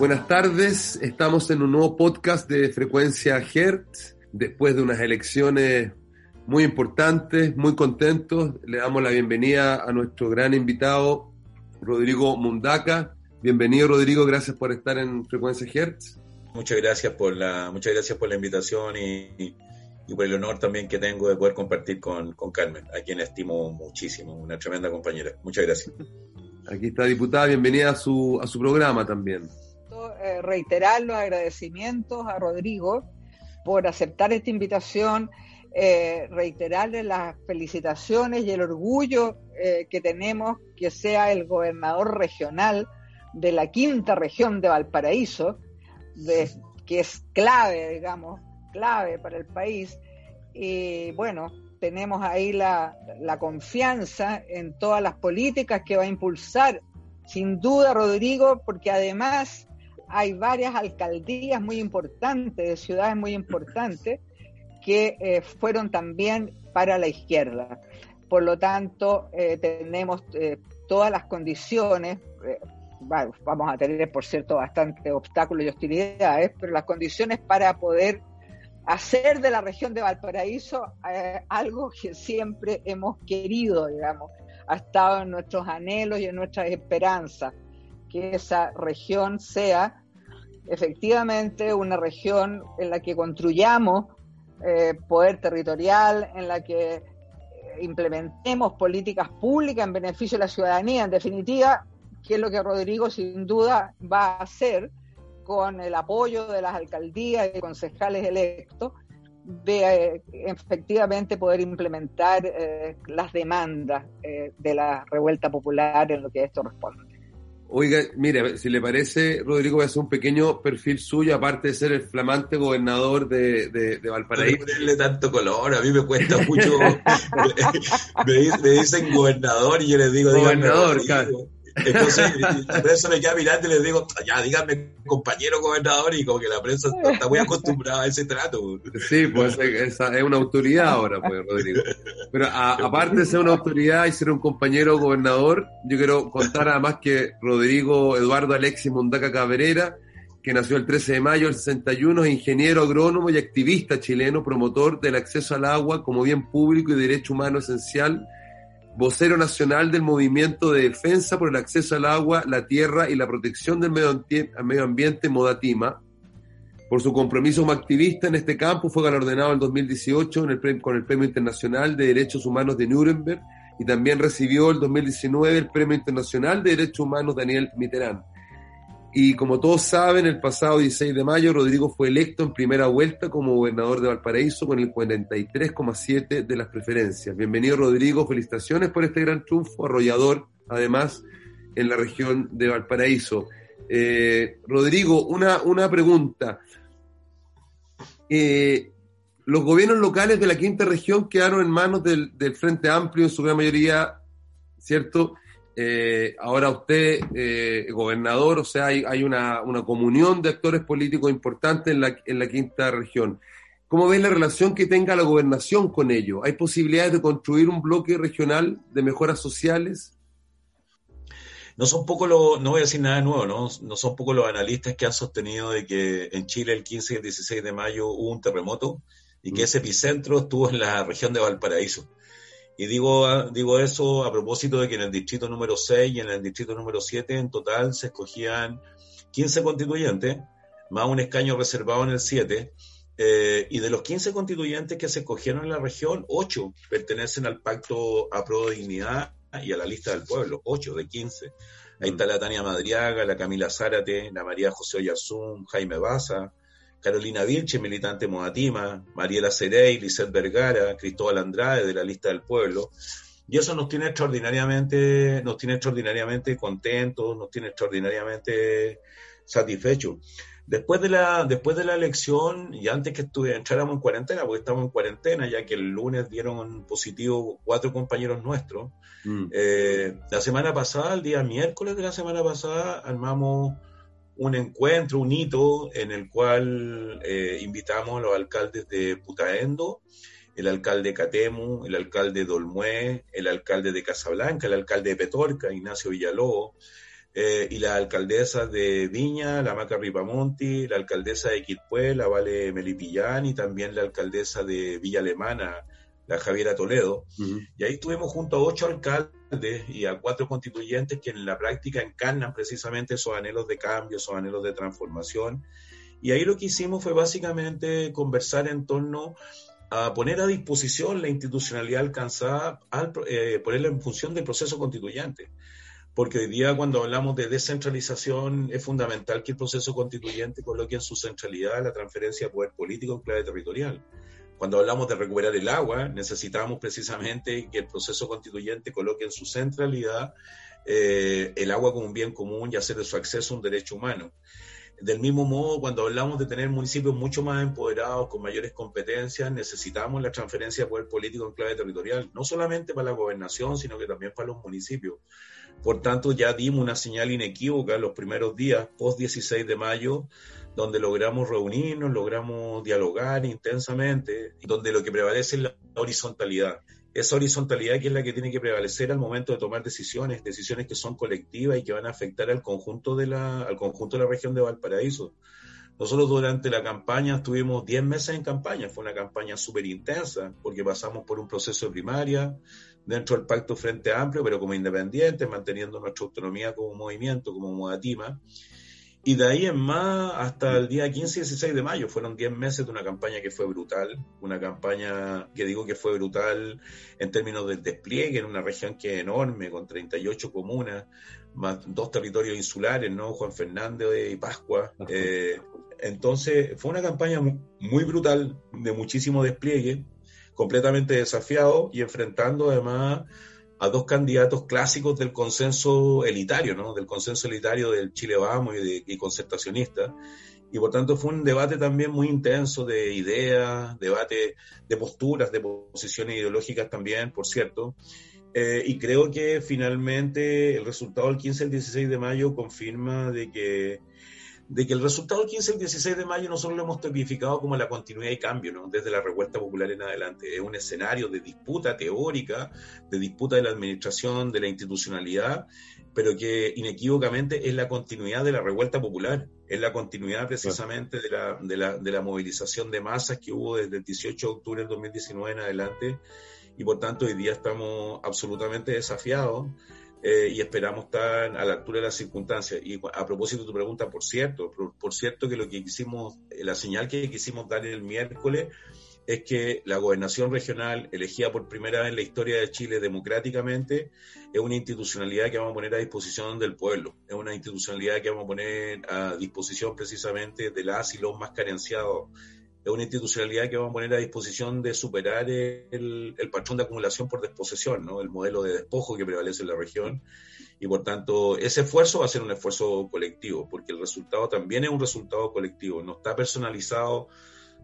Buenas tardes, estamos en un nuevo podcast de Frecuencia Hertz, después de unas elecciones muy importantes, muy contentos. Le damos la bienvenida a nuestro gran invitado, Rodrigo Mundaca. Bienvenido Rodrigo, gracias por estar en Frecuencia Hertz. Muchas gracias por la, muchas gracias por la invitación y, y por el honor también que tengo de poder compartir con, con Carmen, a quien estimo muchísimo, una tremenda compañera. Muchas gracias. Aquí está diputada, bienvenida a su, a su programa también. Eh, reiterar los agradecimientos a Rodrigo por aceptar esta invitación, eh, reiterarle las felicitaciones y el orgullo eh, que tenemos que sea el gobernador regional de la quinta región de Valparaíso, de, que es clave, digamos, clave para el país. Y bueno, tenemos ahí la, la confianza en todas las políticas que va a impulsar, sin duda, Rodrigo, porque además hay varias alcaldías muy importantes, de ciudades muy importantes, que eh, fueron también para la izquierda. Por lo tanto, eh, tenemos eh, todas las condiciones, vamos a tener, por cierto, bastantes obstáculos y hostilidades, pero las condiciones para poder hacer de la región de Valparaíso algo que siempre hemos querido, digamos, ha estado en nuestros anhelos y en nuestras esperanzas, que esa región sea efectivamente una región en la que construyamos eh, poder territorial, en la que eh, implementemos políticas públicas en beneficio de la ciudadanía, en definitiva, que es lo que Rodrigo sin duda va a hacer con el apoyo de las alcaldías y concejales electos, de eh, efectivamente poder implementar las demandas de la revuelta popular en lo que esto responde. Oiga, mire, si le parece, Rodrigo, voy a hacer un pequeño perfil suyo, aparte de ser el flamante gobernador de, de, Valparaíso. No ponerle tanto color, a mí me cuesta mucho. me, dicen gobernador y yo les digo, gobernador, claro. Entonces, la prensa me queda mirando y les digo, ya díganme compañero gobernador, y como que la prensa está muy acostumbrada a ese trato. Sí, pues es, es una autoridad ahora, pues, Rodrigo. Pero aparte de ser una autoridad y ser un compañero gobernador, yo quiero contar además que Rodrigo Eduardo Alexis Mundaca Cabrera, que nació el 13 de mayo del 61, es ingeniero agrónomo y activista chileno, promotor del acceso al agua como bien público y derecho humano esencial vocero nacional del movimiento de defensa por el acceso al agua, la tierra y la protección del medio ambiente, Modatima. Por su compromiso como activista en este campo fue galardonado en 2018 con el Premio Internacional de Derechos Humanos de Nuremberg y también recibió el 2019 el Premio Internacional de Derechos Humanos Daniel Mitterrand. Y como todos saben, el pasado 16 de mayo Rodrigo fue electo en primera vuelta como gobernador de Valparaíso con el 43,7 de las preferencias. Bienvenido Rodrigo, felicitaciones por este gran triunfo, arrollador además en la región de Valparaíso. Eh, Rodrigo, una, una pregunta. Eh, los gobiernos locales de la quinta región quedaron en manos del, del Frente Amplio en su gran mayoría, ¿cierto? Eh, ahora usted, eh, gobernador, o sea, hay, una, comunión de actores políticos importantes en la, en la quinta región. ¿Cómo ve la relación que tenga la gobernación con ello? ¿Hay posibilidades de construir un bloque regional de mejoras sociales? No son poco los, no voy a decir nada nuevo, ¿no? no son poco los analistas que han sostenido de que en Chile el 15 y el 16 de mayo hubo un terremoto y que mm. ese epicentro estuvo en la región de Valparaíso. Y digo, digo eso a propósito de que en el distrito número 6 y en el distrito número 7 en total se escogían 15 constituyentes, más un escaño reservado en el 7. Eh, y de los 15 constituyentes que se escogieron en la región, 8 pertenecen al Pacto a Pro de Dignidad y a la lista del pueblo, 8 de 15. Ahí está la Tania Madriaga, la Camila Zárate, la María José Oyarzún, Jaime Baza, Carolina Vilche, militante Modatima, Mariela Cerey, Lizeth Vergara, Cristóbal Andrade de la lista del pueblo. Y eso nos tiene extraordinariamente, nos tiene extraordinariamente contentos, nos tiene extraordinariamente satisfechos. Después de la, después de la elección, y antes que estuve, entráramos en cuarentena, porque estamos en cuarentena, ya que el lunes dieron positivo cuatro compañeros nuestros, mm. eh, la semana pasada, el día miércoles de la semana pasada, armamos un encuentro, un hito, en el cual eh, invitamos a los alcaldes de Putaendo, el alcalde de Catemu, el alcalde de Olmué, el alcalde de Casablanca, el alcalde de Petorca, Ignacio Villalobos, eh, y la alcaldesa de Viña, la Maca Ripamonti, la alcaldesa de Quilpué, la Vale Melipillán, y también la alcaldesa de Villa Alemana, la Javiera Toledo. Y ahí estuvimos junto a ocho alcaldes y a cuatro constituyentes que en la práctica encarnan precisamente esos anhelos de cambio, esos anhelos de transformación. Y ahí lo que hicimos fue básicamente conversar en torno a poner a disposición la institucionalidad alcanzada, al, eh, ponerla en función del proceso constituyente. Porque hoy día cuando hablamos de descentralización es fundamental que el proceso constituyente coloque en su centralidad la transferencia de poder político en clave territorial. Cuando hablamos de recuperar el agua, necesitamos precisamente que el proceso constituyente coloque en su centralidad eh, el agua como un bien común y hacer de su acceso un derecho humano. Del mismo modo, cuando hablamos de tener municipios mucho más empoderados, con mayores competencias, necesitamos la transferencia de poder político en clave territorial, no solamente para la gobernación, sino que también para los municipios. Por tanto, ya dimos una señal inequívoca los primeros días, post 16 de mayo, donde logramos reunirnos, logramos dialogar intensamente, donde lo que prevalece es la horizontalidad. Esa horizontalidad que es la que tiene que prevalecer al momento de tomar decisiones, decisiones que son colectivas y que van a afectar al conjunto de la, al conjunto de la región de Valparaíso. Nosotros durante la campaña estuvimos 10 meses en campaña, fue una campaña súper intensa porque pasamos por un proceso de primaria dentro del Pacto Frente Amplio, pero como independientes, manteniendo nuestra autonomía como movimiento, como Modatima. Y de ahí en más hasta el día 15 y 16 de mayo fueron 10 meses de una campaña que fue brutal, una campaña que digo que fue brutal en términos del despliegue en una región que es enorme, con 38 comunas, más dos territorios insulares, ¿no? Juan Fernández y Pascua. Eh, entonces fue una campaña muy brutal, de muchísimo despliegue, completamente desafiado y enfrentando además a dos candidatos clásicos del consenso elitario, ¿no? Del consenso elitario del Chile Vamos y, concertacionista. Y por tanto fue un debate también muy intenso de ideas, debate de posturas, de posiciones ideológicas también, por cierto. Eh, y creo que finalmente el resultado del 15 al 16 de mayo confirma de que de que el resultado del 15 al 16 de mayo nosotros lo hemos tipificado como la continuidad y cambio, desde la revuelta popular en adelante. Es un escenario de disputa teórica, de disputa de la administración, de la institucionalidad, pero que inequívocamente es la continuidad de la revuelta popular, es la continuidad precisamente de la, de la movilización de masas que hubo desde el 18 de octubre del 2019 en adelante, y por tanto hoy día estamos absolutamente desafiados eh, y esperamos estar a la altura de las circunstancias. Y a propósito de tu pregunta, por cierto, por, cierto que lo que quisimos, eh, la señal que quisimos dar el miércoles es que la gobernación regional, elegida por primera vez en la historia de Chile democráticamente, es una institucionalidad que vamos a poner a disposición del pueblo, es una institucionalidad que vamos a poner a disposición precisamente de las y los más carenciados es una institucionalidad que vamos a poner a disposición de superar el, patrón de acumulación por desposesión, ¿no? el modelo de despojo que prevalece en la región. Y por tanto, ese esfuerzo va a ser un esfuerzo colectivo, porque el resultado también es un resultado colectivo, no está personalizado.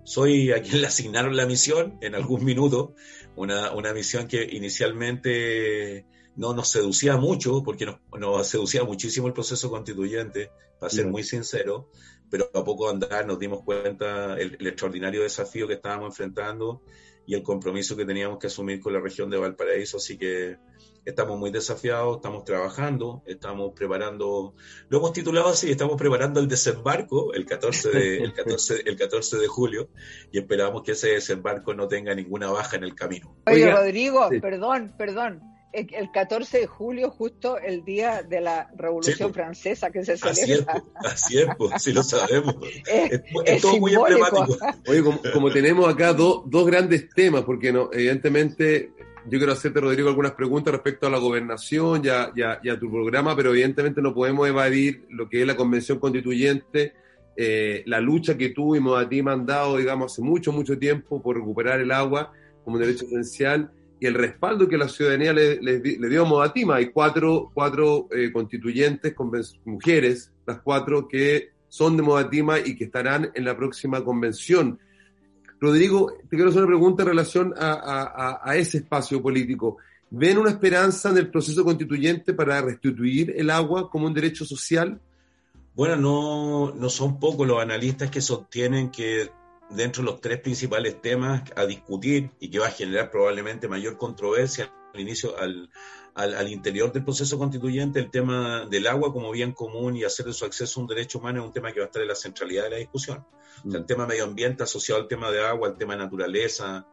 Soy a quien le asignaron la misión en algún minuto, una, una misión que inicialmente no nos seducía mucho, porque nos, nos seducía muchísimo el proceso constituyente, para ser muy sincero, pero a poco andar nos dimos cuenta el, extraordinario desafío que estábamos enfrentando y el compromiso que teníamos que asumir con la región de Valparaíso, así que estamos muy desafiados, estamos trabajando, estamos preparando, lo hemos titulado así, estamos preparando el desembarco el 14 de, el 14, el 14 de julio y esperamos que ese desembarco no tenga ninguna baja en el camino. Oye, Rodrigo, perdón, perdón, el 14 de julio, justo el día de la Revolución Francesa que se celebra. Así es, así es lo sabemos. es, todo muy emblemático. Oye, como, tenemos acá dos grandes temas, porque no, evidentemente yo quiero hacerte, Rodrigo, algunas preguntas respecto a la gobernación y a, tu programa, pero evidentemente no podemos evadir lo que es la Convención Constituyente, eh, la lucha que tú y Modatí han dado, digamos, hace mucho, mucho tiempo por recuperar el agua como un derecho esencial y el respaldo que la ciudadanía le, dio a Modatima. Hay cuatro, cuatro eh, constituyentes, mujeres, las cuatro que son de Modatima y que estarán en la próxima convención. Rodrigo, te quiero hacer una pregunta en relación a, ese espacio político. ¿Ven una esperanza en el proceso constituyente para restituir el agua como un derecho social? Bueno, no, no son pocos los analistas que sostienen que dentro de los tres principales temas a discutir y que va a generar probablemente mayor controversia al inicio, al, al, interior del proceso constituyente, el tema del agua como bien común y hacer de su acceso un derecho humano es un tema que va a estar en la centralidad de la discusión. el mm. tema medio ambiente asociado al tema de agua, al tema de naturaleza,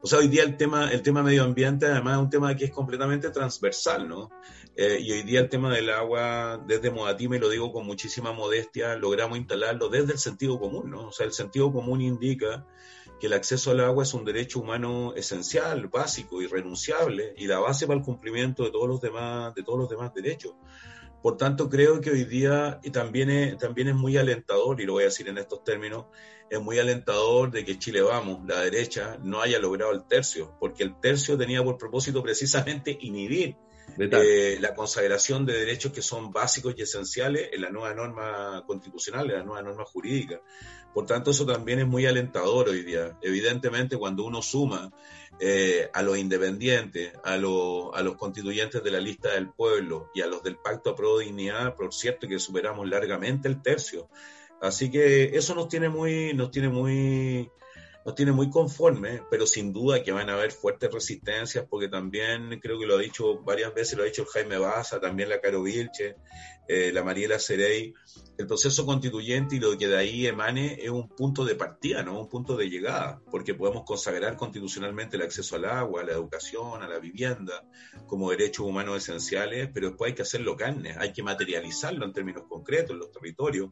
o sea, hoy día el tema, el tema medio ambiente además es un tema que es completamente transversal, ¿no? Eh, y hoy día el tema del agua, desde Modatima, y lo digo con muchísima modestia, logramos instalarlo desde el sentido común, ¿no? O sea, el sentido común indica que el acceso al agua es un derecho humano esencial, básico, irrenunciable, y la base para el cumplimiento de todos los demás, de todos los demás derechos. Por tanto, creo que hoy día y también, es, también es muy alentador, y lo voy a decir en estos términos, es muy alentador de que Chile Vamos, la derecha, no haya logrado el tercio, porque el tercio tenía por propósito precisamente inhibir eh, la consagración de derechos que son básicos y esenciales en la nueva norma constitucional, en la nueva norma jurídica. Por tanto, eso también es muy alentador hoy día. Evidentemente, cuando uno suma eh, a los independientes, a, a, los constituyentes de la lista del pueblo y a los del Pacto a Pro Dignidad, por cierto que superamos largamente el tercio. Así que eso nos tiene muy, nos tiene muy, nos tiene muy conformes, pero sin duda que van a haber fuertes resistencias, porque también creo que lo ha dicho varias veces, lo ha dicho Jaime Baza, también la Caro Vilche, eh, la Mariela Cerey, el proceso constituyente y lo que de ahí emane es un punto de partida, no un punto de llegada, porque podemos consagrar constitucionalmente el acceso al agua, a la educación, a la vivienda, como derechos humanos esenciales, pero después hay que hacerlo carne, hay que materializarlo en términos concretos en los territorios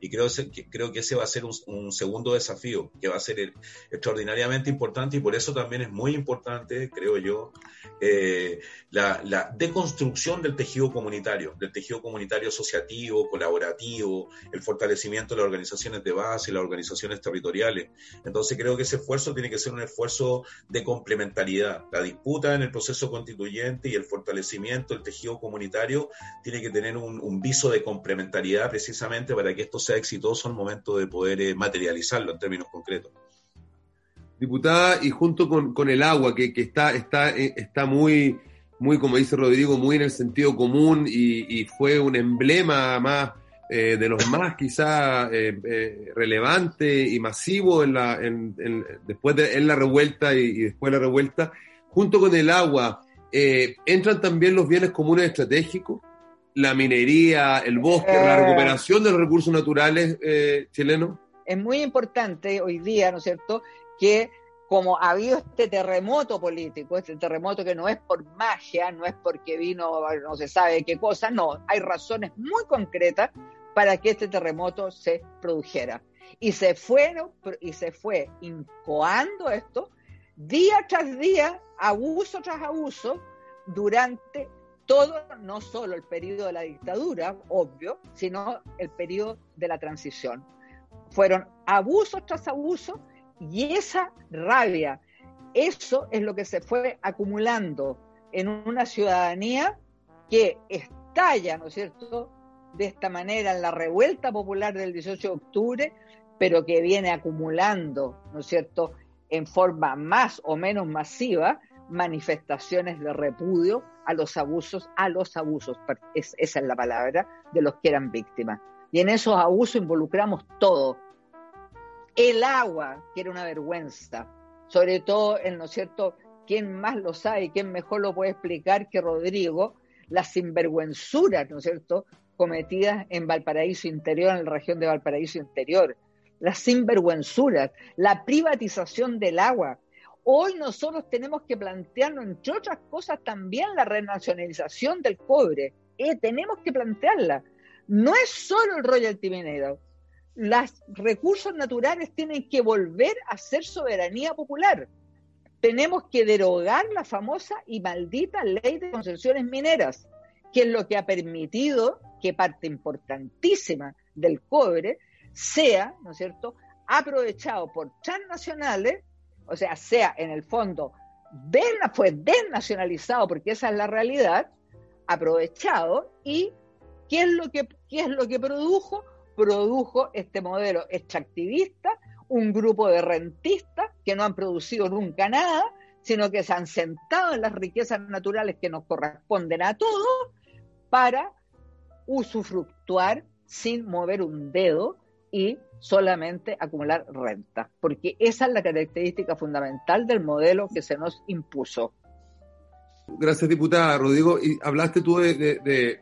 y creo, que, creo que ese va a ser un, segundo desafío que va a ser extraordinariamente importante y por eso también es muy importante, creo yo, eh, la, la, deconstrucción del tejido comunitario, del tejido comunitario asociativo, colaborativo, el fortalecimiento de las organizaciones de base, las organizaciones territoriales. Entonces creo que ese esfuerzo tiene que ser un esfuerzo de complementariedad. La disputa en el proceso constituyente y el fortalecimiento del tejido comunitario tiene que tener un, un viso de complementariedad precisamente para que esto sea exitoso al momento de poder eh, materializarlo en términos concretos. Diputada, y junto con, el agua, que, está, está, eh, está muy, muy, como dice Rodrigo, muy en el sentido común y, fue un emblema más eh, de los más quizá relevante y masivo en la, después de en la revuelta y, después de la revuelta, junto con el agua, entran también los bienes comunes estratégicos la minería, el bosque, la eh. recuperación de los recursos naturales eh, chilenos? Es muy importante hoy día, ¿no es cierto?, que como ha habido este terremoto político, este terremoto que no es por magia, no es porque vino no se sabe qué cosa, no, hay razones muy concretas para que este terremoto se produjera. Y se fueron y se fue incoando esto día tras día, abuso tras abuso, durante todo, no solo el periodo de la dictadura, obvio, sino el periodo de la transición. Fueron abusos tras abusos y esa rabia, eso es lo que se fue acumulando en una ciudadanía que estalla, ¿no es cierto?, de esta manera en la revuelta popular del 18 de octubre, pero que viene acumulando, ¿no es cierto?, en forma más o menos masiva, manifestaciones de repudio a los abusos, a los abusos, esa es la palabra, de los que eran víctimas. Y en esos abusos involucramos todo. El agua, que era una vergüenza, sobre todo, en, ¿no es cierto?, ¿quién más lo sabe quién mejor lo puede explicar que Rodrigo? Las sinvergüenzuras, ¿no es cierto?, cometidas en Valparaíso Interior, en la región de Valparaíso Interior. Las sinvergüenzuras, la privatización del agua, Hoy nosotros tenemos que plantearnos, entre otras cosas, también la renacionalización del cobre. Eh, tenemos que plantearla. No es solo el royalty minero. Los recursos naturales tienen que volver a ser soberanía popular. Tenemos que derogar la famosa y maldita ley de concesiones mineras, que es lo que ha permitido que parte importantísima del cobre sea, ¿no es cierto?, aprovechado por transnacionales, o sea, sea en el fondo, fue desnacionalizado, porque esa es la realidad, aprovechado, y ¿qué es lo que, qué es lo que produjo? Produjo este modelo extractivista, un grupo de rentistas que no han producido nunca nada, sino que se han sentado en las riquezas naturales que nos corresponden a todos para usufructuar sin mover un dedo y solamente acumular renta, porque esa es la característica fundamental del modelo que se nos impuso. Gracias, diputada. Rodrigo, y hablaste tú de,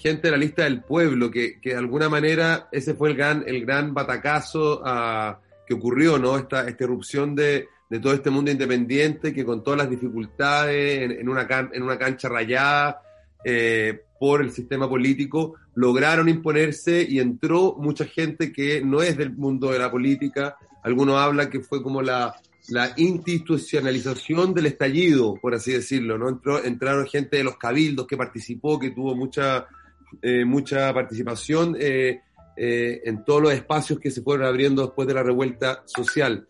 gente de la lista del pueblo, que, de alguna manera ese fue el gran, el gran batacazo ah, que ocurrió, ¿no? Esta, esta erupción de, todo este mundo independiente que con todas las dificultades en, una, en una cancha rayada, eh, por el sistema político, lograron imponerse y entró mucha gente que no es del mundo de la política. Algunos hablan que fue como la, la institucionalización del estallido, por así decirlo, ¿no? Entró, entraron gente de los cabildos que participó, que tuvo mucha, eh, mucha participación eh, eh, en todos los espacios que se fueron abriendo después de la revuelta social.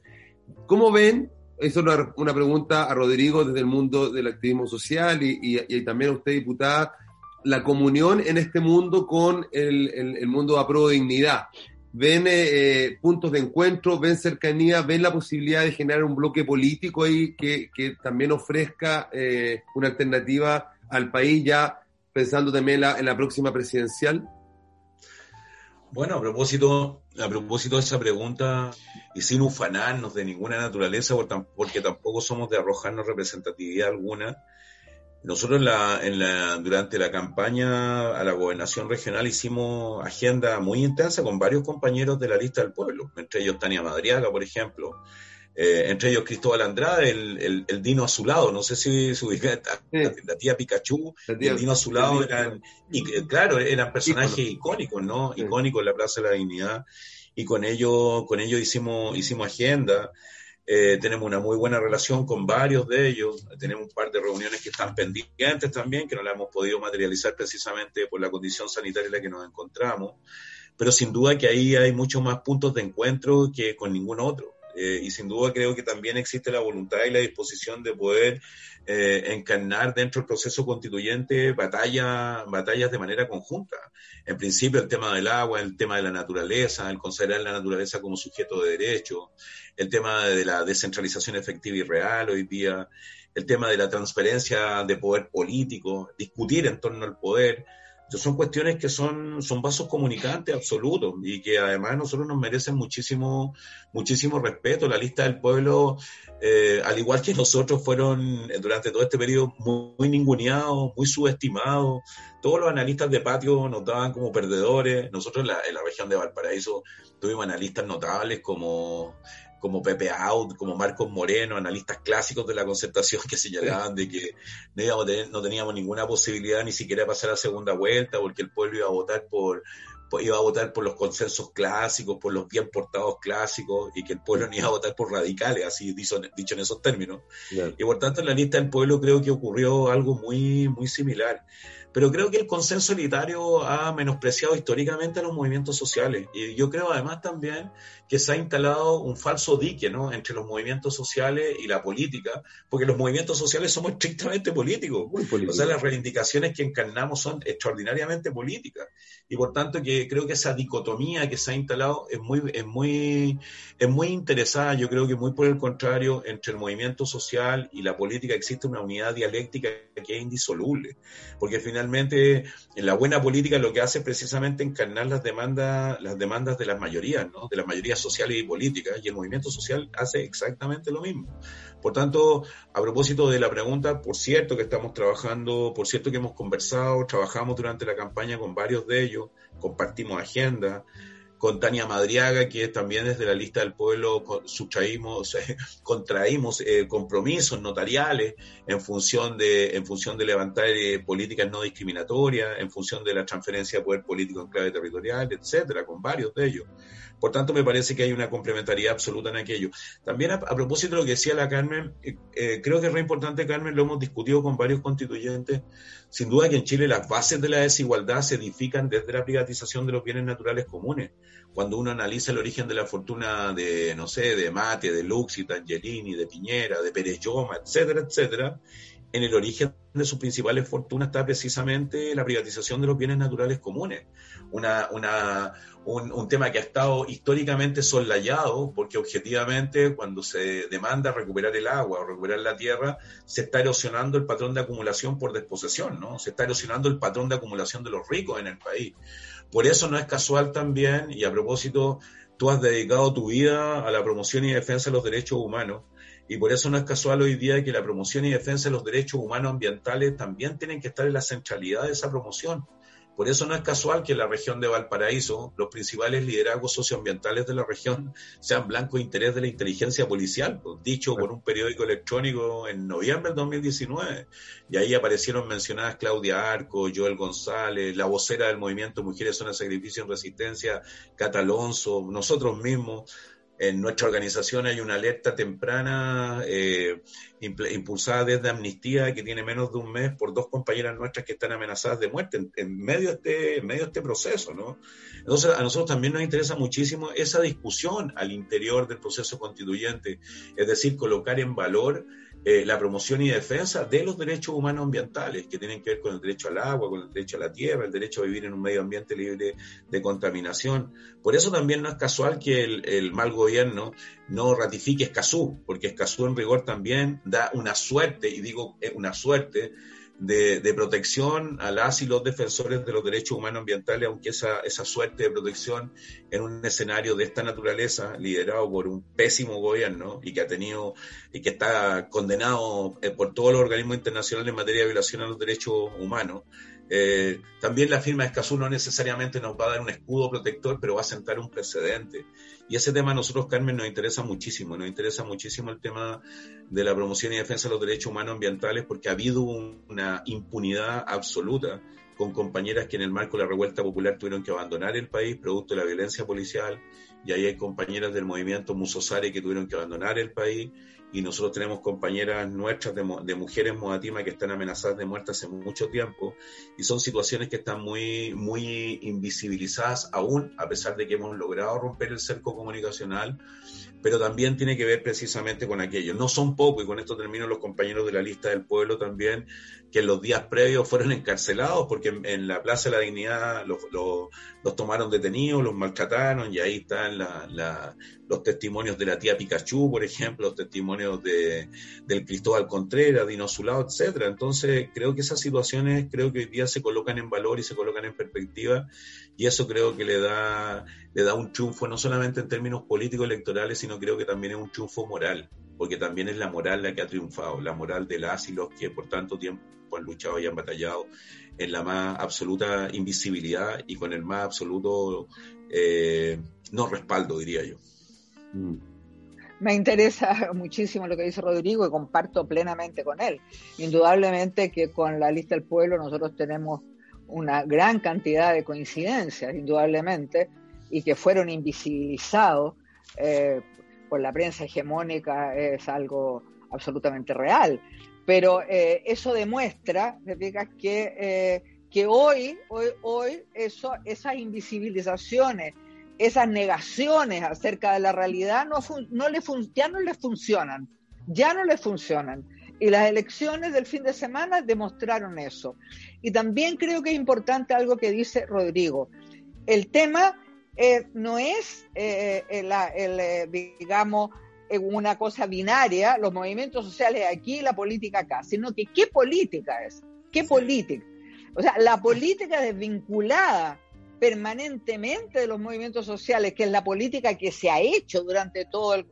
¿Cómo ven? Eso es una, pregunta a Rodrigo desde el mundo del activismo social y, y también a usted, diputada la comunión en este mundo con el, mundo de apruebo dignidad. Ven eh, puntos de encuentro, ven cercanía, ven la posibilidad de generar un bloque político ahí que, también ofrezca eh, una alternativa al país ya pensando también en la próxima presidencial. Bueno, a propósito, a propósito de esa pregunta, y sin ufanarnos de ninguna naturaleza, porque tampoco somos de arrojarnos representatividad alguna, nosotros en la, durante la campaña a la gobernación regional hicimos agenda muy intensa con varios compañeros de la lista del pueblo, entre ellos Tania Madriaga, por ejemplo, eh, entre ellos Cristóbal Andrade, el, el, Dino Azulado, no sé si su ubica, la, tía Pikachu, el Dino Azulado, eran, y, claro, eran personajes icónicos, ¿no? Icónicos en la Plaza de la Dignidad, y con ellos, con ellos hicimos, hicimos agenda. Eh, tenemos una muy buena relación con varios de ellos. Tenemos un par de reuniones que están pendientes también, que no las hemos podido materializar precisamente por la condición sanitaria en la que nos encontramos. Pero sin duda que ahí hay muchos más puntos de encuentro que con ningún otro. Eh, y sin duda creo que también existe la voluntad y la disposición de poder eh, encarnar dentro del proceso constituyente batalla, batallas de manera conjunta. En principio el tema del agua, el tema de la naturaleza, el considerar la naturaleza como sujeto de derecho, el tema de la descentralización efectiva y real hoy día, el tema de la transferencia de poder político, discutir en torno al poder, son cuestiones que son, son vasos comunicantes absolutos y que además nosotros nos merecen muchísimo, muchísimo respeto. La lista del pueblo, eh, al igual que nosotros, fueron eh, durante todo este periodo muy, ninguneados, muy subestimados. Todos los analistas de patio nos daban como perdedores. Nosotros en la región de Valparaíso tuvimos analistas notables como como Pepe Out, como Marcos Moreno, analistas clásicos de la concertación que señalaban de que no, no teníamos ninguna posibilidad ni siquiera de pasar a segunda vuelta porque el pueblo iba a votar por, iba a votar por los consensos clásicos, por los bien portados clásicos, y que el pueblo ni iba a votar por radicales, así dicho, dicho en esos términos. Y por tanto, en la lista del pueblo creo que ocurrió algo muy, muy similar. Pero creo que el consenso elitario ha menospreciado históricamente a los movimientos sociales. Y yo creo además también que se ha instalado un falso dique ¿no? entre los movimientos sociales y la política, porque los movimientos sociales somos estrictamente políticos. O sea, las reivindicaciones que encarnamos son extraordinariamente políticas. Y por tanto que creo que esa dicotomía que se ha instalado es muy, es muy, es muy interesada. Yo creo que muy por el contrario, entre el movimiento social y la política existe una unidad dialéctica que es indisoluble. Porque finalmente finalmente en la buena política lo que hace es precisamente encarnar las demandas, las demandas de las mayorías, ¿no? de las mayorías sociales y políticas, y el movimiento social hace exactamente lo mismo. Por tanto, a propósito de la pregunta, por cierto que estamos trabajando, por cierto que hemos conversado, trabajamos durante la campaña con varios de ellos, compartimos agenda, con Tania Madriaga, que también es de la lista del pueblo, sustraímos, contraímos eh, compromisos notariales en función de, en función de levantar eh, políticas no discriminatorias, en función de la transferencia de poder político en clave territorial, etcétera, con varios de ellos. Por tanto, me parece que hay una complementariedad absoluta en aquello. También a, propósito de lo que decía la Carmen, eh, creo que es re importante, Carmen, lo hemos discutido con varios constituyentes. Sin duda que en Chile las bases de la desigualdad se edifican desde la privatización de los bienes naturales comunes cuando uno analiza el origen de la fortuna de, no sé, de Mate, de Luxi, de Angelini, de Piñera, de Pérez Lloma, etcétera, etcétera, en el origen de sus principales fortunas está precisamente la privatización de los bienes naturales comunes. Una, una, un, un, tema que ha estado históricamente soslayado, porque objetivamente cuando se demanda recuperar el agua o recuperar la tierra, se está erosionando el patrón de acumulación por desposesión, ¿no? Se está erosionando el patrón de acumulación de los ricos en el país. Por eso no es casual también, y a propósito, tú has dedicado tu vida a la promoción y defensa de los derechos humanos, y por eso no es casual hoy día que la promoción y defensa de los derechos humanos ambientales también tienen que estar en la centralidad de esa promoción. Por eso no es casual que en la región de Valparaíso los principales liderazgos socioambientales de la región sean blanco de interés de la inteligencia policial, pues, dicho por un periódico electrónico en noviembre del 2019. Y ahí aparecieron mencionadas Claudia Arco, Joel González, la vocera del movimiento Mujeres Zona Sacrificio en Resistencia, Catalonso, nosotros mismos. En nuestra organización hay una alerta temprana eh, impulsada desde Amnistía que tiene menos de un mes por dos compañeras nuestras que están amenazadas de muerte en, medio, de este, en medio de este proceso. ¿no? Entonces a nosotros también nos interesa muchísimo esa discusión al interior del proceso constituyente, es decir, colocar en valor eh, la promoción y defensa de los derechos humanos ambientales, que tienen que ver con el derecho al agua, con el derecho a la tierra, el derecho a vivir en un medio ambiente libre de contaminación. Por eso también no es casual que el, mal gobierno no ratifique Escazú, porque Escazú en rigor también da una suerte, y digo eh, una suerte, de, protección a las y los defensores de los derechos humanos ambientales, aunque esa, esa suerte de protección en un escenario de esta naturaleza, liderado por un pésimo gobierno y que ha tenido y que está condenado eh, por todos los organismos internacionales en materia de violación a los derechos humanos, eh, también la firma de Escazú no necesariamente nos va a dar un escudo protector, pero va a sentar un precedente. Y ese tema a nosotros, Carmen, nos interesa muchísimo. Nos interesa muchísimo el tema de la promoción y defensa de los derechos humanos ambientales porque ha habido una impunidad absoluta con compañeras que en el marco de la revuelta popular tuvieron que abandonar el país producto de la violencia policial. Y ahí hay compañeras del movimiento Musosare que tuvieron que abandonar el país y nosotros tenemos compañeras nuestras de, mujeres moatima que están amenazadas de muerte hace mucho tiempo y son situaciones que están muy, muy invisibilizadas aún, a pesar de que hemos logrado romper el cerco comunicacional, pero también tiene que ver precisamente con aquello. No son pocos, y con esto termino los compañeros de la lista del pueblo también, que en los días previos fueron encarcelados porque en, la Plaza de la Dignidad los, tomaron detenidos, los maltrataron y ahí están los testimonios de la tía Pikachu, por ejemplo, los testimonios de, del Cristóbal Contreras, Dino Zulao, etcétera. Entonces, creo que esas situaciones creo que hoy día se colocan en valor y se colocan en perspectiva y eso creo que le da, le da un triunfo no solamente en términos políticos electorales, sino creo que también es un triunfo moral, porque también es la moral la que ha triunfado, la moral de las y los que por tanto tiempo han luchado y han batallado en la más absoluta invisibilidad y con el más absoluto eh, no respaldo, diría yo. Mm. Me interesa muchísimo lo que dice Rodrigo y comparto plenamente con él. Indudablemente que con la lista del pueblo nosotros tenemos una gran cantidad de coincidencias, indudablemente, y que fueron invisibilizados eh, por la prensa hegemónica es algo absolutamente real. Pero eh, eso demuestra, que, eh, que hoy, hoy, hoy eso, esas invisibilizaciones, esas negaciones acerca de la realidad no, no le ya no les funcionan, ya no les funcionan. Y las elecciones del fin de semana demostraron eso. Y también creo que es importante algo que dice Rodrigo. El tema eh, no es, el, digamos, una cosa binaria, los movimientos sociales aquí y la política acá, sino que qué política es, qué política. O sea, la política desvinculada permanentemente de los movimientos sociales, que es la política que se ha hecho durante todo el,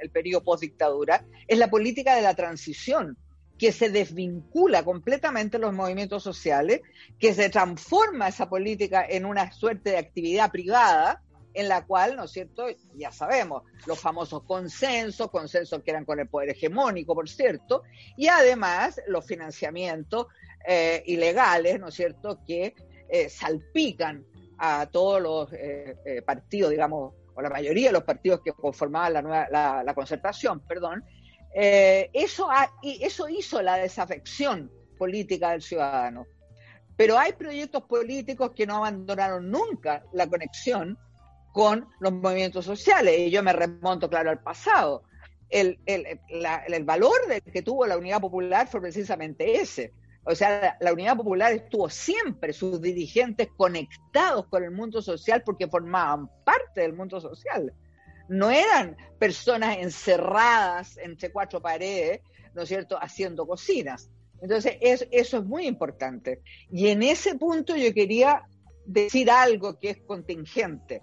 el periodo postdictadura, es la política de la transición, que se desvincula completamente los movimientos sociales, que se transforma esa política en una suerte de actividad privada, en la cual, ¿no es cierto?, ya sabemos, los famosos consensos, consensos que eran con el poder hegemónico, por cierto, y además los financiamientos eh, ilegales, ¿no es cierto?, que eh, salpican a todos los eh, partidos, digamos, o la mayoría de los partidos que conformaban la, nueva, la, concertación, perdón, eso, eso hizo la desafección política del ciudadano. Pero hay proyectos políticos que no abandonaron nunca la conexión con los movimientos sociales. Y yo me remonto, claro, al pasado. El, el, el valor que tuvo la Unidad Popular fue precisamente ese. O sea, la Unidad Popular estuvo siempre, sus dirigentes conectados con el mundo social porque formaban parte del mundo social. No eran personas encerradas entre cuatro paredes, ¿no es cierto?, haciendo cocinas. Entonces, eso es muy importante. Y en ese punto yo quería decir algo que es contingente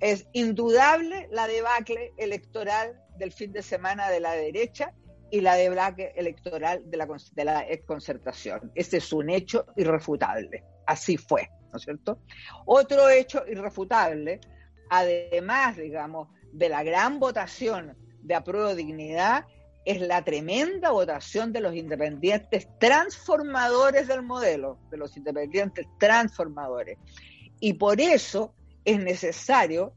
es indudable la debacle electoral del fin de semana de la derecha y la debacle electoral de la, de la concertación. Ese es un hecho irrefutable. Así fue, ¿no es cierto? Otro hecho irrefutable, además, digamos, de la gran votación de apruebo dignidad, es la tremenda votación de los independientes transformadores del modelo, de los independientes transformadores. Y por eso es necesario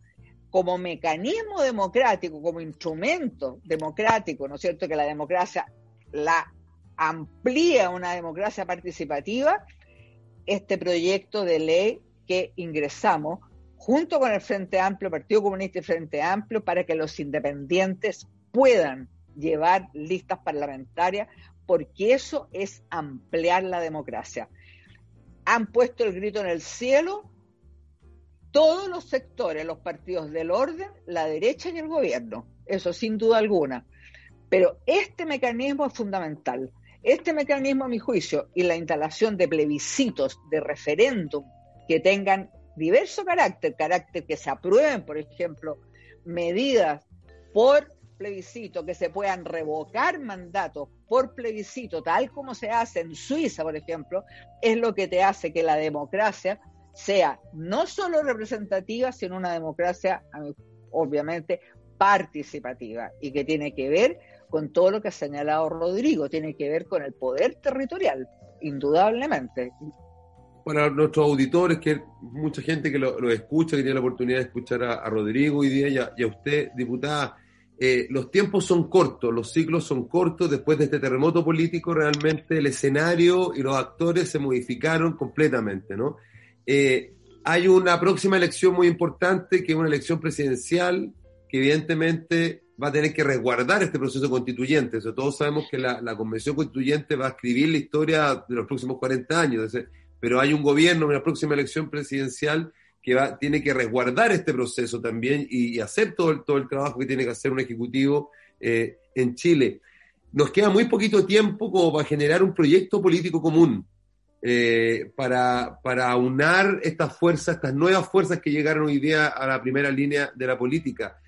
como mecanismo democrático, como instrumento democrático, ¿no es cierto? Que la democracia la amplía una democracia participativa, este proyecto de ley que ingresamos junto con el Frente Amplio, Partido Comunista y Frente Amplio, para que los independientes puedan llevar listas parlamentarias, porque eso es ampliar la democracia. Han puesto el grito en el cielo todos los sectores, los partidos del orden, la derecha y el gobierno, eso sin duda alguna. Pero este mecanismo es fundamental. Este mecanismo, a mi juicio, y la instalación de plebiscitos, de referéndum, que tengan diverso carácter, carácter que se aprueben, por ejemplo, medidas por plebiscito, que se puedan revocar mandatos por plebiscito, tal como se hace en Suiza, por ejemplo, es lo que te hace que la democracia sea no solo representativa, sino una democracia, obviamente, participativa y que tiene que ver con todo lo que ha señalado Rodrigo, tiene que ver con el poder territorial, indudablemente. Para nuestros auditores, que mucha gente que lo, escucha, que tiene la oportunidad de escuchar a, Rodrigo hoy día y a, usted, diputada, eh, los tiempos son cortos, los ciclos son cortos. Después de este terremoto político, realmente el escenario y los actores se modificaron completamente, ¿no? Eh, hay una próxima elección muy importante, que es una elección presidencial, que evidentemente va a tener que resguardar este proceso constituyente. todos sabemos que la, convención constituyente va a escribir la historia de los próximos 40 años, pero hay un gobierno en la próxima elección presidencial que va, tiene que resguardar este proceso también y, hacer todo el, trabajo que tiene que hacer un ejecutivo eh, en Chile. Nos queda muy poquito tiempo como para generar un proyecto político común. Eh, para, para aunar estas fuerzas, estas nuevas fuerzas que llegaron hoy día a la primera línea de la política.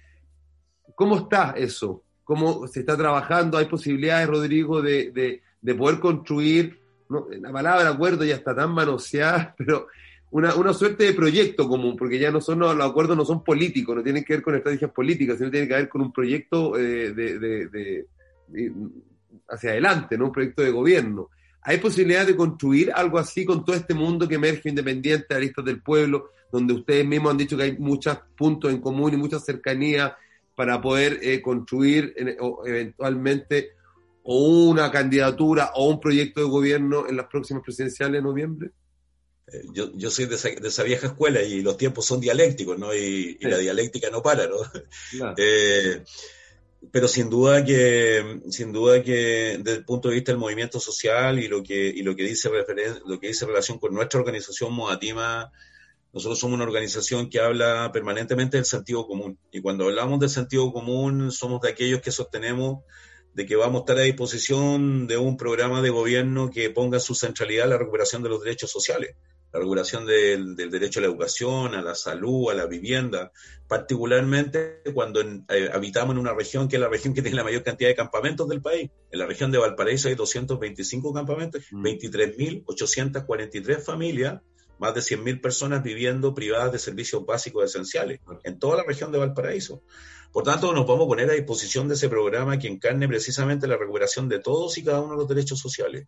¿Cómo está eso? ¿Cómo se está trabajando? ¿Hay posibilidades, Rodrigo, de, de, poder construir, la palabra acuerdo ya está tan manoseada, pero una, una, suerte de proyecto común, porque ya no son, los acuerdos no son políticos, no tienen que ver con estrategias políticas, sino tienen que ver con un proyecto eh, de, de, hacia adelante, ¿no? un proyecto de gobierno. ¿Hay posibilidad de construir algo así con todo este mundo que emerge independiente, Aristas del Pueblo, donde ustedes mismos han dicho que hay muchos puntos en común y mucha cercanía para poder eh, construir eventualmente o una candidatura o un proyecto de gobierno en las próximas presidenciales de noviembre? Eh, yo, yo soy de esa, vieja escuela y los tiempos son dialécticos, ¿no? Y, la dialéctica no para, ¿no? Eh, pero sin duda que sin duda que desde el punto de vista del movimiento social y lo que y lo que dice lo que dice relación con nuestra organización Moatima nosotros somos una organización que habla permanentemente del sentido común y cuando hablamos del sentido común somos de aquellos que sostenemos de que vamos a estar a disposición de un programa de gobierno que ponga su centralidad en la recuperación de los derechos sociales la regulación del, derecho a la educación, a la salud, a la vivienda, particularmente cuando eh, habitamos en una región que es la región que tiene la mayor cantidad de campamentos del país. En la región de Valparaíso hay 225 campamentos, 23.843 mm. familias más de 100.000 personas viviendo privadas de servicios básicos esenciales en toda la región de Valparaíso. Por tanto, nos podemos poner a disposición de ese programa que encarne precisamente la recuperación de todos y cada uno de los derechos sociales,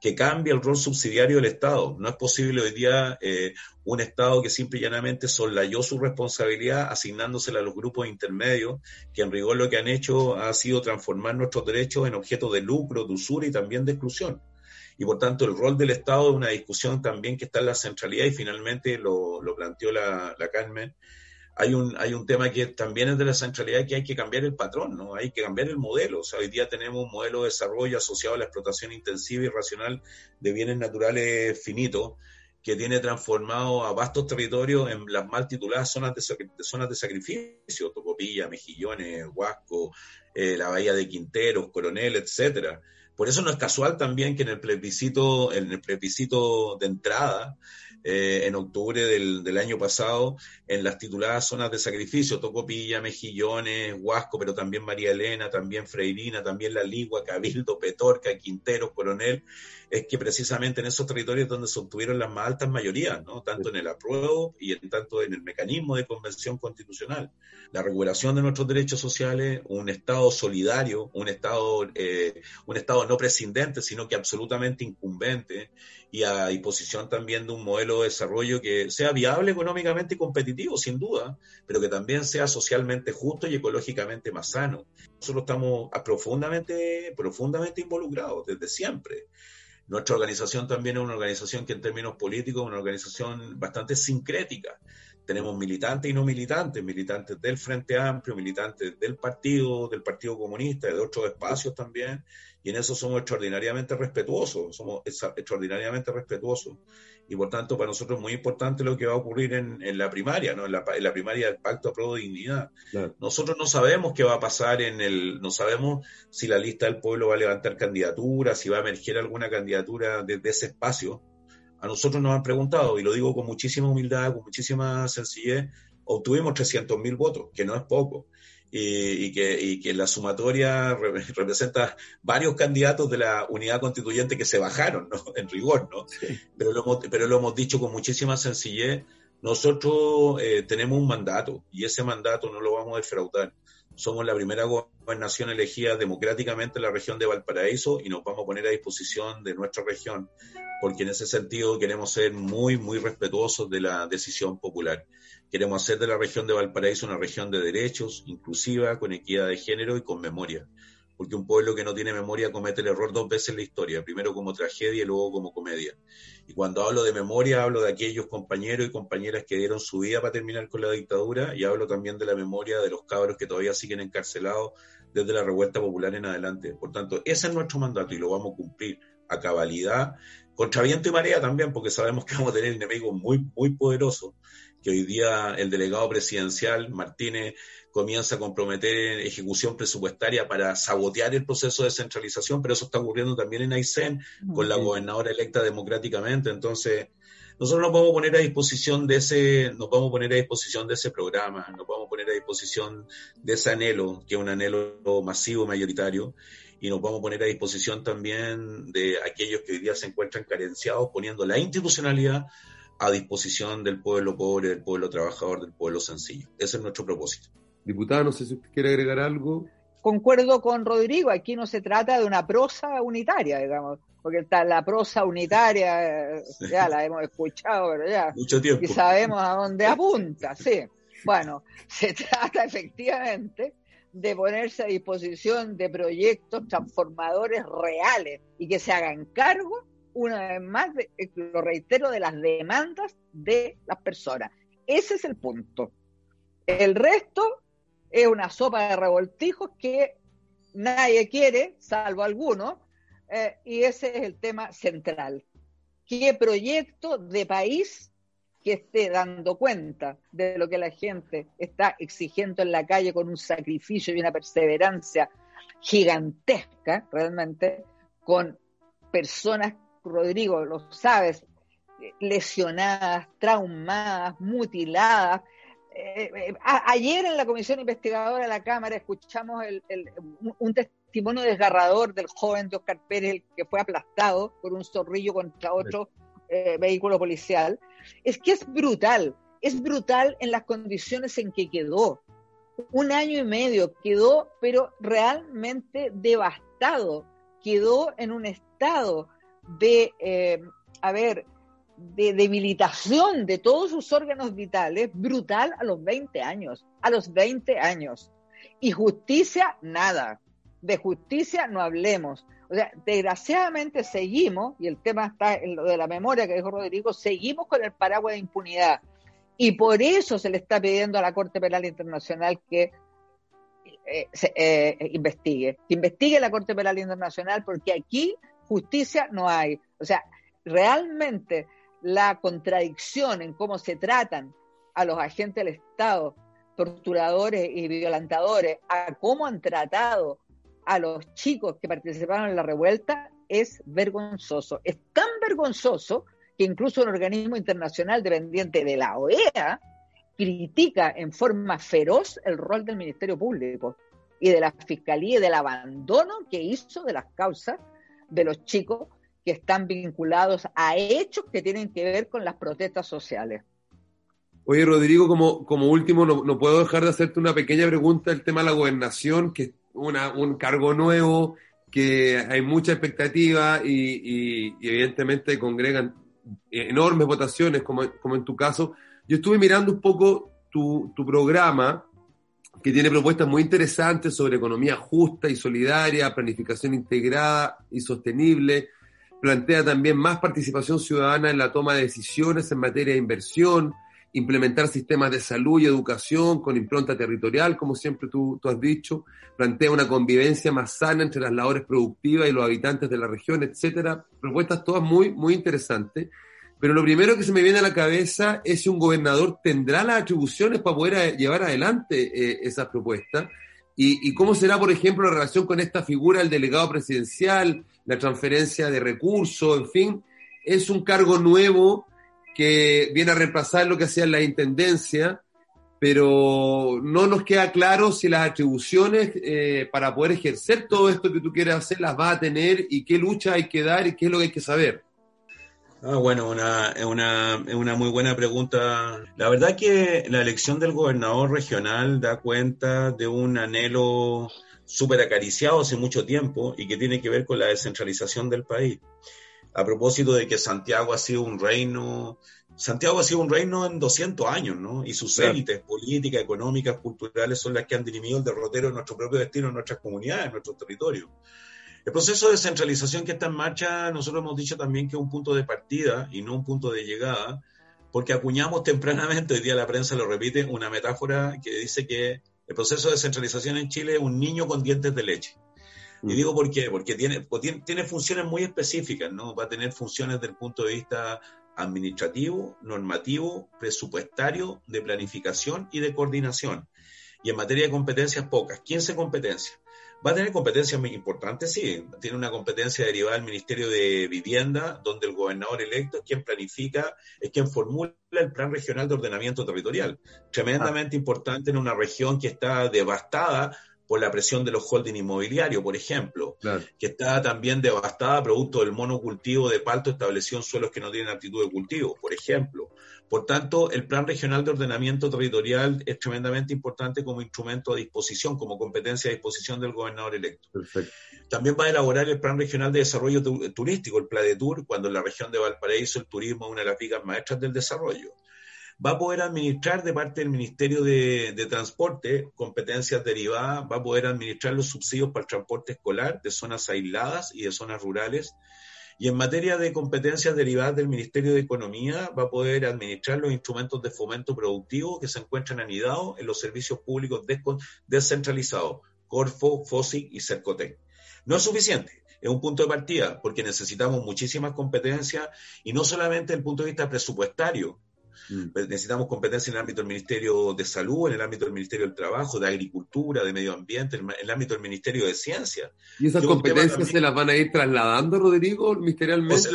que cambie el rol subsidiario del Estado. No es posible hoy día eh, un Estado que simple y llanamente solayó su responsabilidad asignándosela a los grupos intermedios, que en rigor lo que han hecho ha sido transformar nuestros derechos en objeto de lucro, de usura y también de exclusión y por tanto el rol del Estado es una discusión también que está en la centralidad y finalmente lo, planteó la, la, Carmen. Hay un, hay un tema que también es de la centralidad que hay que cambiar el patrón, ¿no? Hay que cambiar el modelo. O sea, hoy día tenemos un modelo de desarrollo asociado a la explotación intensiva y racional de bienes naturales finitos que tiene transformado a vastos territorios en las mal tituladas zonas de, zonas de sacrificio, Tocopilla, Mejillones, Huasco, eh, la Bahía de Quinteros, Coronel, etcétera. Por eso no es casual también que en el plebiscito, en el plebiscito de entrada, eh, en octubre del, año pasado, en las tituladas zonas de sacrificio, Tocopilla, Mejillones, Huasco, pero también María Elena, también Freirina, también La Ligua, Cabildo, Petorca, Quinteros, Coronel, es que precisamente en esos territorios donde se obtuvieron las más altas mayorías, ¿no? tanto en el apruebo y en tanto en el mecanismo de convención constitucional. La regulación de nuestros derechos sociales, un Estado solidario, un Estado, eh, un Estado no prescindente, sino que absolutamente incumbente, y a disposición también de un modelo de desarrollo que sea viable económicamente y competitivo, sin duda, pero que también sea socialmente justo y ecológicamente más sano. Nosotros estamos profundamente, profundamente involucrados desde siempre. Nuestra organización también es una organización que en términos políticos es una organización bastante sincrética. Tenemos militantes y no militantes, militantes del Frente Amplio, militantes del Partido, del Partido Comunista, de otros espacios también, y en eso somos extraordinariamente respetuosos, somos extraordinariamente respetuosos. Y por tanto, para nosotros es muy importante lo que va a ocurrir en, la primaria, ¿no? en, la, primaria del Pacto a Pro de Dignidad. Nosotros no sabemos qué va a pasar en el, no sabemos si la lista del pueblo va a levantar candidaturas, si va a emerger alguna candidatura desde ese espacio. A nosotros nos han preguntado, y lo digo con muchísima humildad, con muchísima sencillez, obtuvimos 300.000 votos, que no es poco y, que, que, la sumatoria representa varios candidatos de la unidad constituyente que se bajaron, ¿no? En rigor, ¿no? Pero, lo hemos, pero lo hemos dicho con muchísima sencillez. Nosotros eh, tenemos un mandato y ese mandato no lo vamos a defraudar. Somos la primera gobernación elegida democráticamente en la región de Valparaíso y nos vamos a poner a disposición de nuestra región, porque en ese sentido queremos ser muy, muy respetuosos de la decisión popular. Queremos hacer de la región de Valparaíso una región de derechos, inclusiva, con equidad de género y con memoria. Porque un pueblo que no tiene memoria comete el error dos veces en la historia, primero como tragedia y luego como comedia. Y cuando hablo de memoria, hablo de aquellos compañeros y compañeras que dieron su vida para terminar con la dictadura y hablo también de la memoria de los cabros que todavía siguen encarcelados desde la revuelta popular en adelante. Por tanto, ese es nuestro mandato y lo vamos a cumplir a cabalidad, contra viento y marea también, porque sabemos que vamos a tener enemigos muy, muy poderosos que hoy día el delegado presidencial Martínez comienza a comprometer ejecución presupuestaria para sabotear el proceso de centralización, pero eso está ocurriendo también en Aysén con la gobernadora electa democráticamente. Entonces, nosotros nos vamos a poner a disposición de ese, nos vamos a poner a disposición de ese programa, nos vamos a poner a disposición de ese anhelo, que es un anhelo masivo, mayoritario, y nos vamos a poner a disposición también de aquellos que hoy día se encuentran carenciados, poniendo la institucionalidad a disposición del pueblo pobre, del pueblo trabajador, del pueblo sencillo. Ese es nuestro propósito. Diputada, no sé si usted quiere agregar algo. Concuerdo con Rodrigo, aquí no se trata de una prosa unitaria, digamos, porque está la prosa unitaria, ya la hemos escuchado, pero ya. Mucho tiempo. Y sabemos a dónde apunta, sí. Bueno, se trata efectivamente de ponerse a disposición de proyectos transformadores reales y que se hagan cargo una vez más, lo reitero, de las demandas de las personas. Ese es el punto. El resto es una sopa de revoltijos que nadie quiere, salvo algunos, eh, y ese es el tema central. ¿Qué proyecto de país que esté dando cuenta de lo que la gente está exigiendo en la calle con un sacrificio y una perseverancia gigantesca, realmente, con personas Rodrigo, lo sabes, lesionadas, traumadas, mutiladas. Eh, eh, ayer en la comisión investigadora de la Cámara escuchamos un, testimonio desgarrador del joven de Oscar Pérez, que fue aplastado por un zorrillo contra otro eh, vehículo policial, es que es brutal, es brutal en las condiciones en que quedó. Un año y medio quedó, pero realmente devastado, quedó en un estado de, a ver, de debilitación de todos sus órganos vitales brutal a los 20 años, a los 20 años. Y justicia, nada. De justicia no hablemos. O sea, desgraciadamente seguimos, y el tema está en lo de la memoria que dijo Rodrigo, seguimos con el paraguas de impunidad. Y por eso se le está pidiendo a la Corte Penal Internacional que eh, eh, investigue, que investigue la Corte Penal Internacional, porque aquí justicia no hay. O sea, realmente la contradicción en cómo se tratan a los agentes del Estado, torturadores y violentadores, a cómo han tratado a los chicos que participaron en la revuelta, es vergonzoso. Es tan vergonzoso que incluso un organismo internacional dependiente de la OEA critica en forma feroz el rol del Ministerio Público y de la Fiscalía y del abandono que hizo de las causas de los chicos que están vinculados a hechos que tienen que ver con las protestas sociales. Oye, Rodrigo, como, como último, no, puedo dejar de hacerte una pequeña pregunta del tema de la gobernación, que es un cargo nuevo, que hay mucha expectativa y, y, evidentemente congregan enormes votaciones, como, como, en tu caso. Yo estuve mirando un poco tu, tu programa, que tiene propuestas muy interesantes sobre economía justa y solidaria, planificación integrada y sostenible, plantea también más participación ciudadana en la toma de decisiones en materia de inversión, implementar sistemas de salud y educación con impronta territorial, como siempre tú, has dicho, plantea una convivencia más sana entre las labores productivas y los habitantes de la región, etcétera. Propuestas todas muy, muy interesantes. Pero lo primero que se me viene a la cabeza es si un gobernador tendrá las atribuciones para poder llevar adelante eh, esas propuestas. Y, y, cómo será, por ejemplo, la relación con esta figura, el delegado presidencial, la transferencia de recursos, en fin, es un cargo nuevo que viene a reemplazar lo que hacía la intendencia, pero no nos queda claro si las atribuciones eh, para poder ejercer todo esto que tú quieres hacer las va a tener y qué lucha hay que dar y qué es lo que hay que saber. Ah, bueno, una, es una, una muy buena pregunta. La verdad que la elección del gobernador regional da cuenta de un anhelo súper acariciado hace mucho tiempo y que tiene que ver con la descentralización del país. A propósito de que Santiago ha sido un reino, Santiago ha sido un reino en 200 años, ¿no? Y sus élites políticas, económicas, culturales son las que han dirimido el derrotero de nuestro propio destino, en nuestras comunidades, en nuestros territorios. El proceso de descentralización que está en marcha, nosotros hemos dicho también que es un punto de partida y no un punto de llegada, porque acuñamos tempranamente, hoy día la prensa lo repite, una metáfora que dice que el proceso de descentralización en Chile es un niño con dientes de leche. Y mm. digo por qué, porque tiene, tiene, funciones muy específicas, ¿no? Va a tener funciones desde el punto de vista administrativo, normativo, presupuestario, de planificación y de coordinación. Y en materia de competencias, pocas. 15 competencias. Va a tener competencias muy importantes, sí. Tiene una competencia derivada del Ministerio de Vivienda, donde el gobernador electo es quien planifica, es quien formula el Plan Regional de Ordenamiento Territorial. Tremendamente importante en una región que está devastada por la presión de los holding inmobiliarios, por ejemplo, que está también devastada producto del monocultivo de palto establecido en suelos que no tienen aptitud de cultivo, por ejemplo. Por tanto, el Plan Regional de Ordenamiento Territorial es tremendamente importante como instrumento a disposición, como competencia a disposición del gobernador electo. También va a elaborar el Plan Regional de Desarrollo Turístico, el PLADETUR, cuando en la región de Valparaíso el turismo es una de las vigas maestras del desarrollo va a poder administrar de parte del Ministerio de, Transporte competencias derivadas, va a poder administrar los subsidios para el transporte escolar de zonas aisladas y de zonas rurales. Y en materia de competencias derivadas del Ministerio de Economía, va a poder administrar los instrumentos de fomento productivo que se encuentran anidados en los servicios públicos descentralizados, Corfo, FOSIC y CERCOTEC. No es suficiente, es un punto de partida, porque necesitamos muchísimas competencias y no solamente desde el punto de vista presupuestario, Mm. Pues necesitamos competencia en el ámbito del Ministerio de Salud, en el ámbito del Ministerio del Trabajo, de Agricultura, de Medio Ambiente, en el ámbito del Ministerio de Ciencia. ¿Y esas competencias se las van a ir trasladando, Rodrigo, ministerialmente?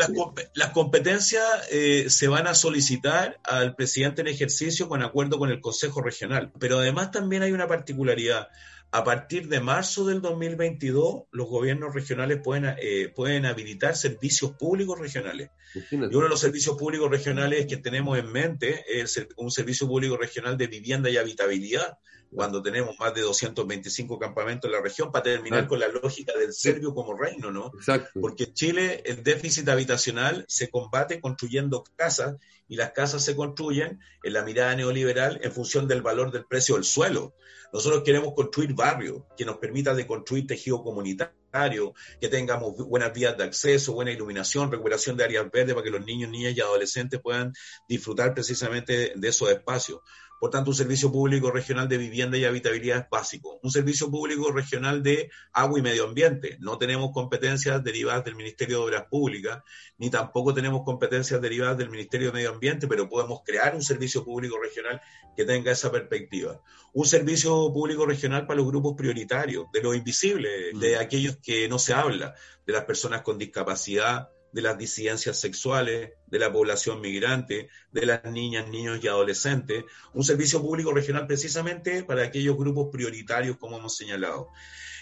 Las, competencias eh, se van a solicitar al presidente en ejercicio con acuerdo con el Consejo Regional. Pero además también hay una particularidad a partir de marzo del 2022, los gobiernos regionales pueden, eh, pueden habilitar servicios públicos regionales. Y uno de los servicios públicos regionales que tenemos en mente es un servicio público regional de vivienda y habitabilidad, cuando tenemos más de 225 campamentos en la región, para terminar con la lógica del serbio como reino, ¿no? Exacto. Porque en Chile el déficit habitacional se combate construyendo casas y las casas se construyen en la mirada neoliberal en función del valor del precio del suelo. Nosotros queremos construir barrios que nos permitan de construir tejido comunitario, que tengamos buenas vías de acceso, buena iluminación, recuperación de áreas verdes para que los niños, niñas y adolescentes puedan disfrutar precisamente de esos espacios. Por tanto, un servicio público regional de vivienda y habitabilidad es básico. Un servicio público regional de agua y medio ambiente. No tenemos competencias derivadas del Ministerio de Obras Públicas, ni tampoco tenemos competencias derivadas del Ministerio de Medio Ambiente, pero podemos crear un servicio público regional que tenga esa perspectiva. Un servicio público regional para los grupos prioritarios, de los invisibles, de mm. aquellos que no se habla, de las personas con discapacidad, de las disidencias sexuales, de la población migrante, de las niñas, niños y adolescentes, un servicio público regional precisamente para aquellos grupos prioritarios como hemos señalado.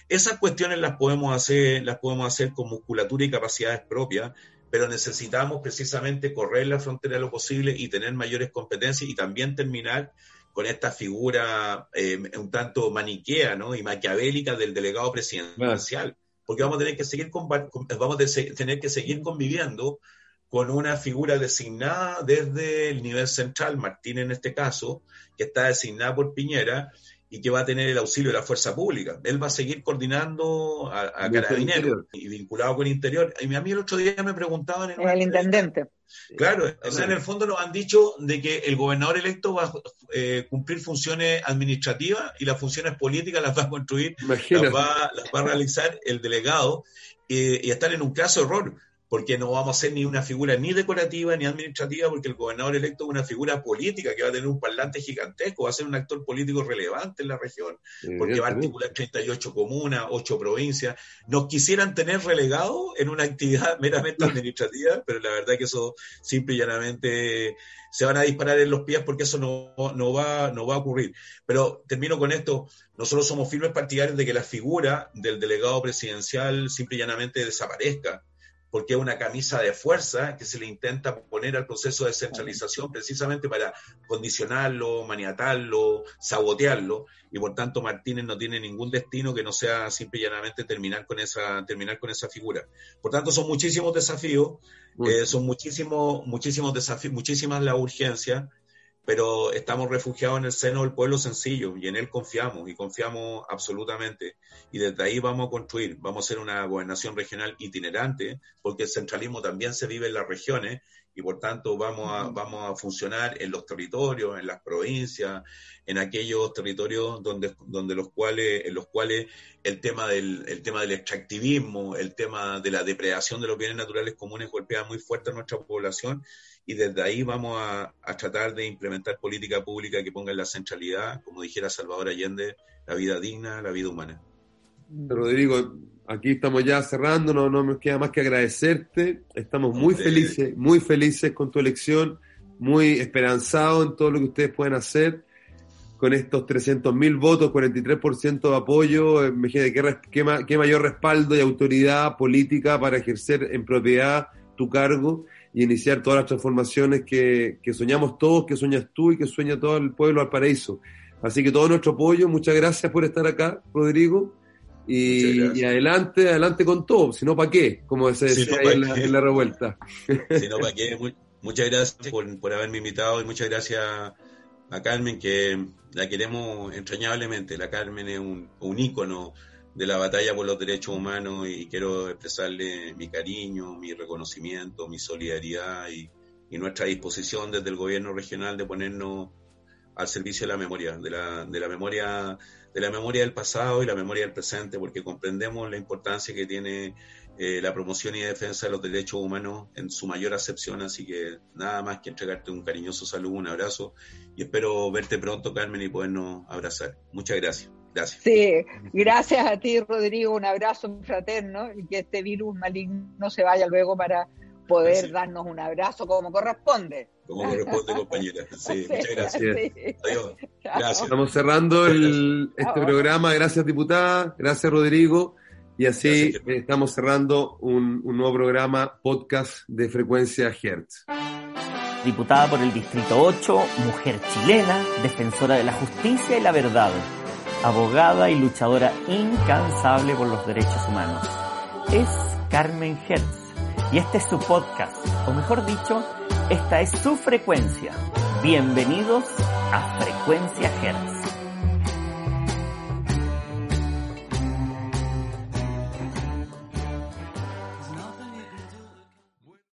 Esas cuestiones las podemos hacer, las podemos hacer con musculatura y capacidades propias, pero necesitamos precisamente correr la frontera lo posible y tener mayores competencias y también terminar con esta figura eh, un tanto maniquea ¿no? y maquiavélica del delegado presidencial porque vamos a tener que seguir, vamos a tener que seguir conviviendo con una figura designada desde el nivel central, Martín en este caso, que está designada por Piñera, y que va a tener el auxilio de la fuerza pública. Él va a seguir coordinando a, a Carabineros y vinculado con Interior. Y a mí el otro día me preguntaban... En el intendente. Claro, o sea, en el fondo nos han dicho de que el gobernador electo va a eh, cumplir funciones administrativas y las funciones políticas las va a construir, las va, las va, a realizar el delegado y estar en un caso error porque no vamos a ser ni una figura ni decorativa ni administrativa, porque el gobernador electo es una figura política que va a tener un parlante gigantesco, va a ser un actor político relevante en la región, porque va a articular 38 comunas, 8 provincias. Nos quisieran tener relegado en una actividad meramente administrativa, pero la verdad que eso simple y llanamente se van a disparar en los pies porque eso no, no, va, no va a ocurrir. Pero termino con esto. Nosotros somos firmes partidarios de que la figura del delegado presidencial simple y llanamente desaparezca porque es una camisa de fuerza que se le intenta poner al proceso de centralización precisamente para condicionarlo, maniatarlo, sabotearlo, y por tanto Martínez no tiene ningún destino que no sea simple y llanamente terminar con esa, terminar con esa figura. Por tanto, son muchísimos desafíos, eh, son muchísimos, muchísimos desafíos, muchísimas la urgencia, pero estamos refugiados en el seno del pueblo sencillo y en él confiamos y confiamos absolutamente. Y desde ahí vamos a construir, vamos a ser una gobernación regional itinerante, porque el centralismo también se vive en las regiones y por tanto vamos a, vamos a funcionar en los territorios, en las provincias, en aquellos territorios donde, donde los cuales, en los cuales el tema, del, el tema del extractivismo, el tema de la depredación de los bienes naturales comunes golpea muy fuerte a nuestra población y desde ahí vamos a, tratar de implementar política pública que ponga en la centralidad, como dijera Salvador Allende, la vida digna, la vida humana. Rodrigo, aquí estamos ya cerrando, no, no nos queda más que agradecerte, estamos muy felices, muy felices con tu elección, muy esperanzados en todo lo que ustedes pueden hacer. Con estos 300.000 votos, 43% de apoyo, imagínate qué, qué, qué mayor respaldo y autoridad política para ejercer en propiedad tu cargo y iniciar todas las transformaciones que, soñamos todos, que sueñas tú y que sueña todo el pueblo al paraíso. Así que todo nuestro apoyo, muchas gracias por estar acá, Rodrigo. Y, adelante, adelante con todo, si no, ¿para qué? Como se decía en, la, revuelta. Si no, ¿para qué? Muchas gracias por, haberme invitado y muchas gracias a Carmen, que la queremos entrañablemente. La Carmen es un, un ícono de la batalla por los derechos humanos y quiero expresarle mi cariño, mi reconocimiento, mi solidaridad y, nuestra disposición desde el gobierno regional de ponernos al servicio de la memoria, de la, de la memoria, de la memoria del pasado y la memoria del presente, porque comprendemos la importancia que tiene eh, la promoción y defensa de los derechos humanos en su mayor acepción, así que nada más que entregarte un cariñoso saludo, un abrazo y espero verte pronto, Carmen, y podernos abrazar. Muchas gracias. Gracias. Sí, gracias a ti, Rodrigo. Un abrazo fraterno y que este virus maligno se vaya luego para poder darnos un abrazo como corresponde. Como corresponde, compañera. Sí, muchas gracias. Adiós. Gracias. Estamos cerrando el, este programa. Gracias, diputada. Gracias, Rodrigo. Y así estamos cerrando un, un, nuevo programa, podcast de frecuencia Hertz. Diputada por el Distrito 8, mujer chilena, defensora de la justicia y la verdad, abogada y luchadora incansable por los derechos humanos. Es Carmen Hertz y este es su podcast, o mejor dicho, esta es su frecuencia. Bienvenidos a Frecuencia Hertz.